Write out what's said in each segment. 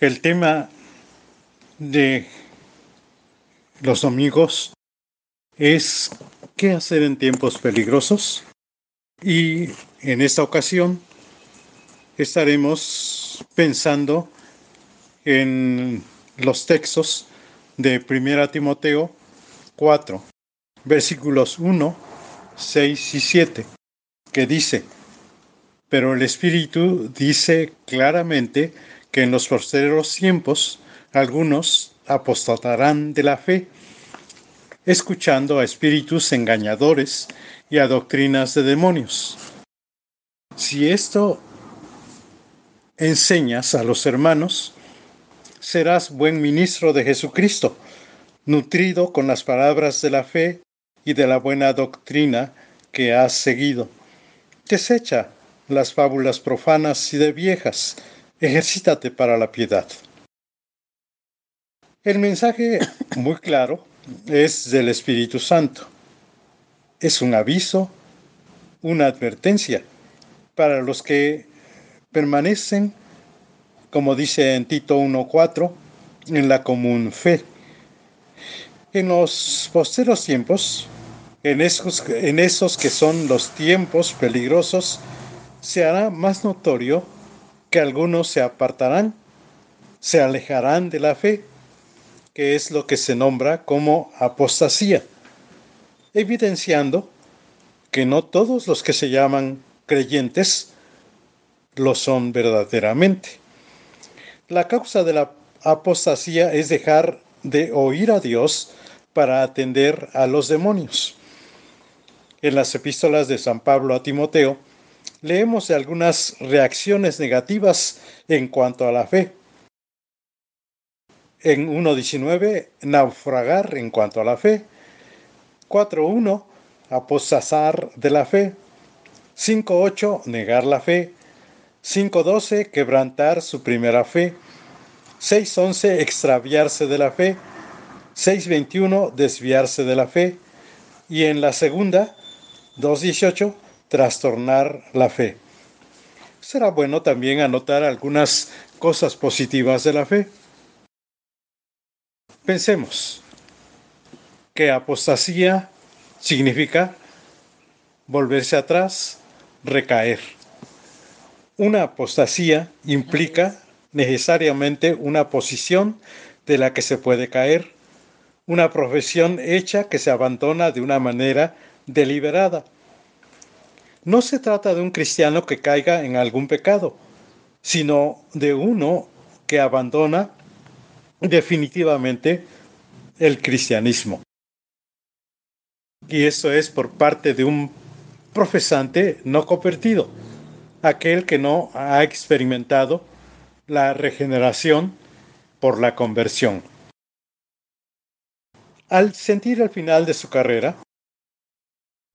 El tema de los domingos es qué hacer en tiempos peligrosos. Y en esta ocasión estaremos pensando en los textos de 1 Timoteo 4, versículos 1, 6 y 7, que dice, pero el Espíritu dice claramente que en los posteriores tiempos algunos apostatarán de la fe, escuchando a espíritus engañadores y a doctrinas de demonios. Si esto enseñas a los hermanos, serás buen ministro de Jesucristo, nutrido con las palabras de la fe y de la buena doctrina que has seguido. Desecha las fábulas profanas y de viejas, ejercítate para la piedad. El mensaje, muy claro, es del Espíritu Santo. Es un aviso, una advertencia para los que permanecen, como dice en Tito 1.4, en la común fe. En los posteros tiempos, en esos, en esos que son los tiempos peligrosos, se hará más notorio que algunos se apartarán, se alejarán de la fe, que es lo que se nombra como apostasía, evidenciando que no todos los que se llaman creyentes lo son verdaderamente. La causa de la apostasía es dejar de oír a Dios para atender a los demonios. En las epístolas de San Pablo a Timoteo, leemos algunas reacciones negativas en cuanto a la fe. En 1.19, naufragar en cuanto a la fe. 4.1, apostasar de la fe. 5.8, negar la fe. 5.12, quebrantar su primera fe. 6.11, extraviarse de la fe. 6.21, desviarse de la fe. Y en la segunda, 2.18, trastornar la fe. Será bueno también anotar algunas cosas positivas de la fe. Pensemos que apostasía significa volverse atrás, recaer. Una apostasía implica necesariamente una posición de la que se puede caer, una profesión hecha que se abandona de una manera deliberada no se trata de un cristiano que caiga en algún pecado, sino de uno que abandona definitivamente el cristianismo. Y eso es por parte de un profesante no convertido, aquel que no ha experimentado la regeneración por la conversión. Al sentir el final de su carrera,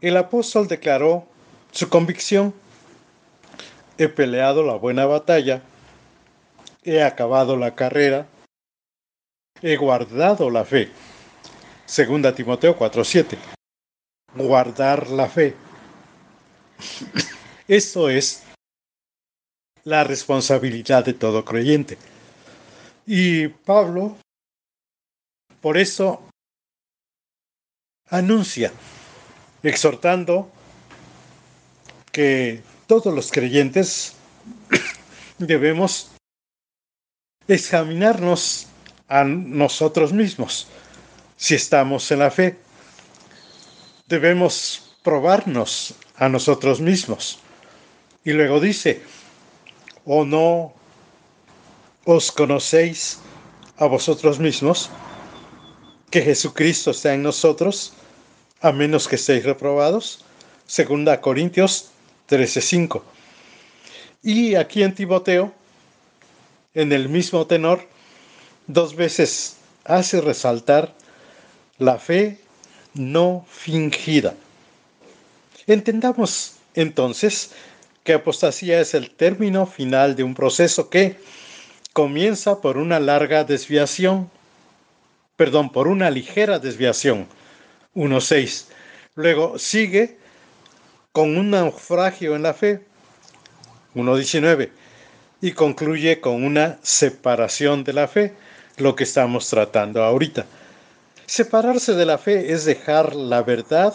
el apóstol declaró su convicción, he peleado la buena batalla, he acabado la carrera, he guardado la fe. Segunda Timoteo 4:7. Guardar la fe. Esto es la responsabilidad de todo creyente. Y Pablo, por eso, anuncia, exhortando que todos los creyentes debemos examinarnos a nosotros mismos si estamos en la fe. Debemos probarnos a nosotros mismos. Y luego dice, ¿o no os conocéis a vosotros mismos que Jesucristo está en nosotros, a menos que estéis reprobados? Segunda Corintios 13.5. Y aquí en Timoteo, en el mismo tenor, dos veces hace resaltar la fe no fingida. Entendamos entonces que apostasía es el término final de un proceso que comienza por una larga desviación, perdón, por una ligera desviación, 1.6. Luego sigue con un naufragio en la fe, 1.19, y concluye con una separación de la fe, lo que estamos tratando ahorita. Separarse de la fe es dejar la verdad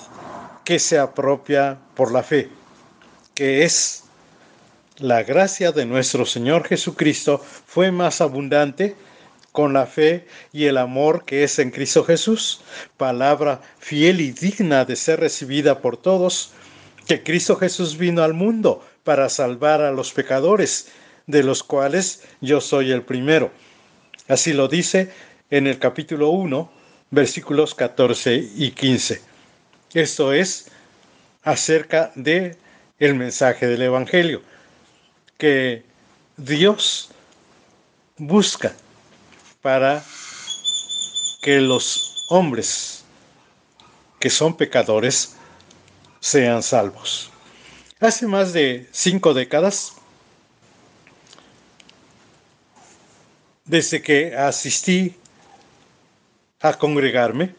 que se apropia por la fe, que es la gracia de nuestro Señor Jesucristo fue más abundante con la fe y el amor que es en Cristo Jesús, palabra fiel y digna de ser recibida por todos, que Cristo Jesús vino al mundo para salvar a los pecadores, de los cuales yo soy el primero. Así lo dice en el capítulo 1, versículos 14 y 15. Esto es acerca de el mensaje del evangelio que Dios busca para que los hombres que son pecadores sean salvos. Hace más de cinco décadas, desde que asistí a congregarme,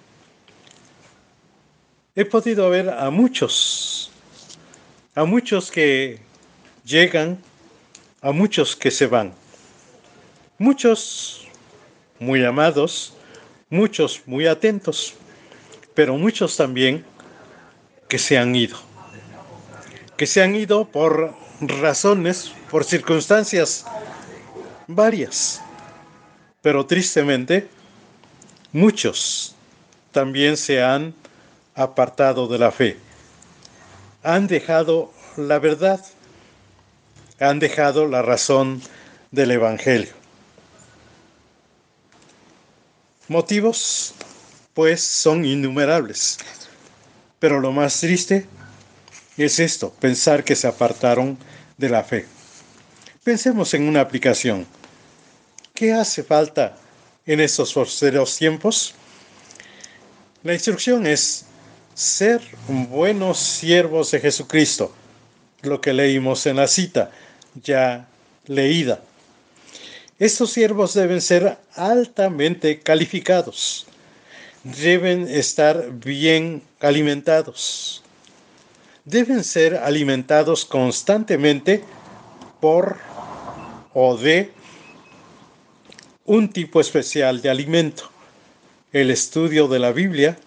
he podido ver a muchos, a muchos que llegan, a muchos que se van, muchos muy amados, muchos muy atentos, pero muchos también que se han ido, que se han ido por razones, por circunstancias varias, pero tristemente muchos también se han apartado de la fe, han dejado la verdad, han dejado la razón del Evangelio. Motivos, pues, son innumerables. Pero lo más triste es esto, pensar que se apartaron de la fe. Pensemos en una aplicación. ¿Qué hace falta en estos forceros tiempos? La instrucción es ser buenos siervos de Jesucristo, lo que leímos en la cita ya leída. Estos siervos deben ser altamente calificados, deben estar bien alimentados, deben ser alimentados constantemente por o de un tipo especial de alimento, el estudio de la Biblia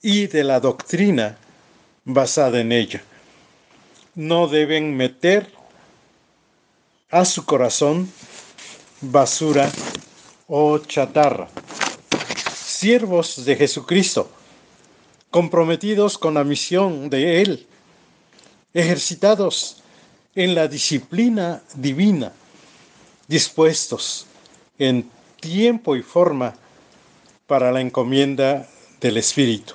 y de la doctrina basada en ella. No deben meter a su corazón basura o chatarra. Siervos de Jesucristo, comprometidos con la misión de Él, ejercitados en la disciplina divina, dispuestos en tiempo y forma para la encomienda del Espíritu.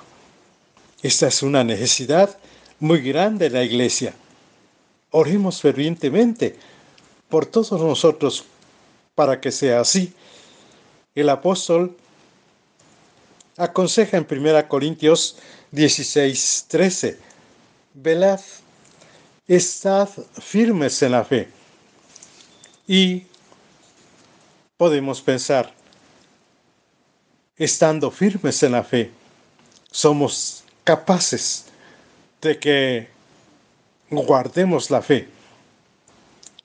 Esta es una necesidad muy grande de la iglesia. Oremos fervientemente por todos nosotros para que sea así. El apóstol aconseja en 1 Corintios 16, 13, velad, estad firmes en la fe. Y podemos pensar, estando firmes en la fe, somos capaces de que guardemos la fe.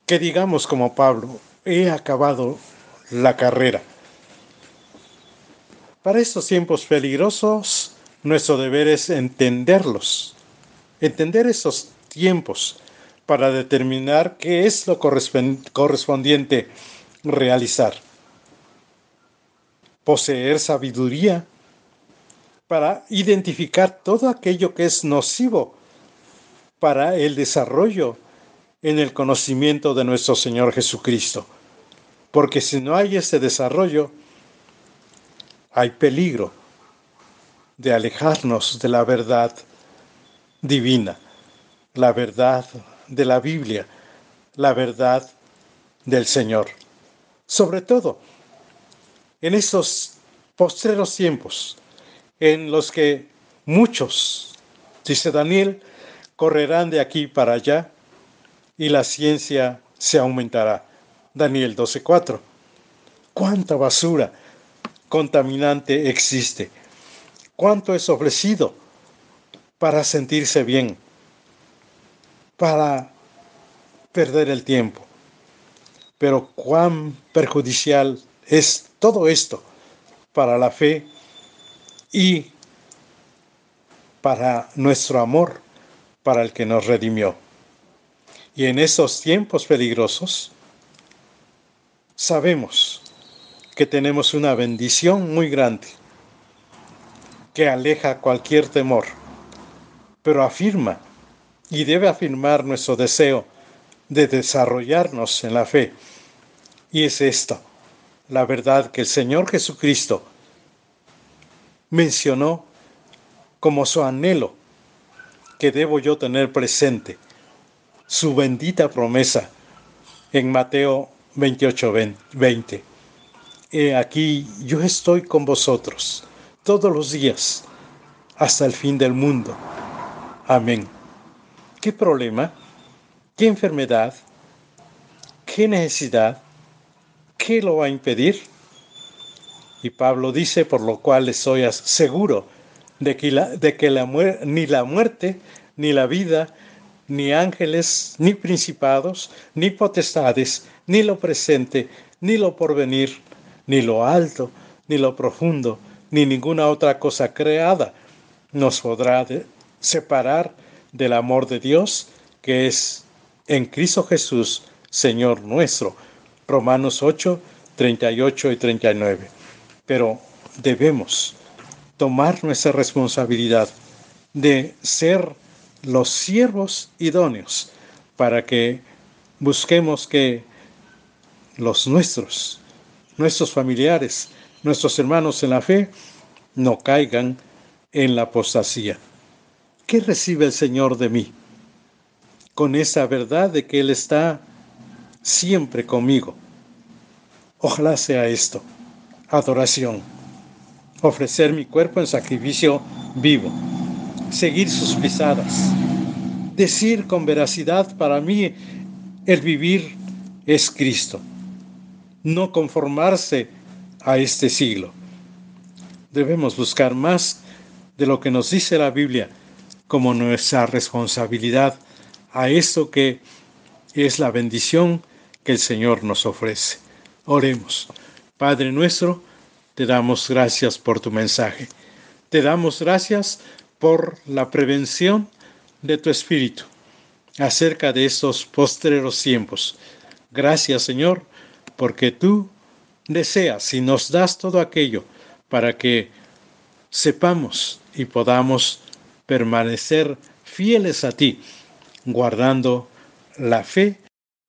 Que digamos como Pablo, he acabado la carrera. Para estos tiempos peligrosos, nuestro deber es entenderlos, entender esos tiempos para determinar qué es lo correspondiente realizar. Poseer sabiduría para identificar todo aquello que es nocivo para el desarrollo en el conocimiento de nuestro Señor Jesucristo. Porque si no hay ese desarrollo, hay peligro de alejarnos de la verdad divina, la verdad de la Biblia, la verdad del Señor. Sobre todo en estos postreros tiempos en los que muchos, dice Daniel, correrán de aquí para allá y la ciencia se aumentará. Daniel 12:4. ¿Cuánta basura contaminante existe? ¿Cuánto es ofrecido para sentirse bien? Para perder el tiempo. Pero cuán perjudicial es todo esto para la fe y para nuestro amor para el que nos redimió. Y en esos tiempos peligrosos, sabemos que tenemos una bendición muy grande que aleja cualquier temor, pero afirma y debe afirmar nuestro deseo de desarrollarnos en la fe. Y es esto, la verdad que el Señor Jesucristo mencionó como su anhelo que debo yo tener presente, su bendita promesa en Mateo 28, 20. Aquí yo estoy con vosotros todos los días hasta el fin del mundo. Amén. ¿Qué problema? ¿Qué enfermedad? ¿Qué necesidad? ¿Qué lo va a impedir? Y Pablo dice, por lo cual estoy seguro de que, la, de que la ni la muerte, ni la vida, ni ángeles, ni principados, ni potestades, ni lo presente, ni lo porvenir, ni lo alto, ni lo profundo, ni ninguna otra cosa creada nos podrá separar del amor de Dios que es en Cristo Jesús, Señor nuestro. Romanos 8, 38 y 39. Pero debemos tomar nuestra responsabilidad de ser los siervos idóneos para que busquemos que los nuestros, nuestros familiares, nuestros hermanos en la fe, no caigan en la apostasía. ¿Qué recibe el Señor de mí? Con esa verdad de que Él está siempre conmigo. Ojalá sea esto, adoración, ofrecer mi cuerpo en sacrificio vivo, seguir sus pisadas, decir con veracidad para mí el vivir es Cristo, no conformarse a este siglo. Debemos buscar más de lo que nos dice la Biblia como nuestra responsabilidad a esto que es la bendición que el Señor nos ofrece. Oremos. Padre nuestro, te damos gracias por tu mensaje. Te damos gracias por la prevención de tu Espíritu acerca de estos postreros tiempos. Gracias, Señor, porque tú deseas y nos das todo aquello para que sepamos y podamos permanecer fieles a ti, guardando la fe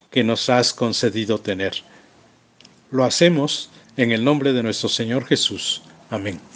que nos has concedido tener. Lo hacemos en el nombre de nuestro Señor Jesús. Amén.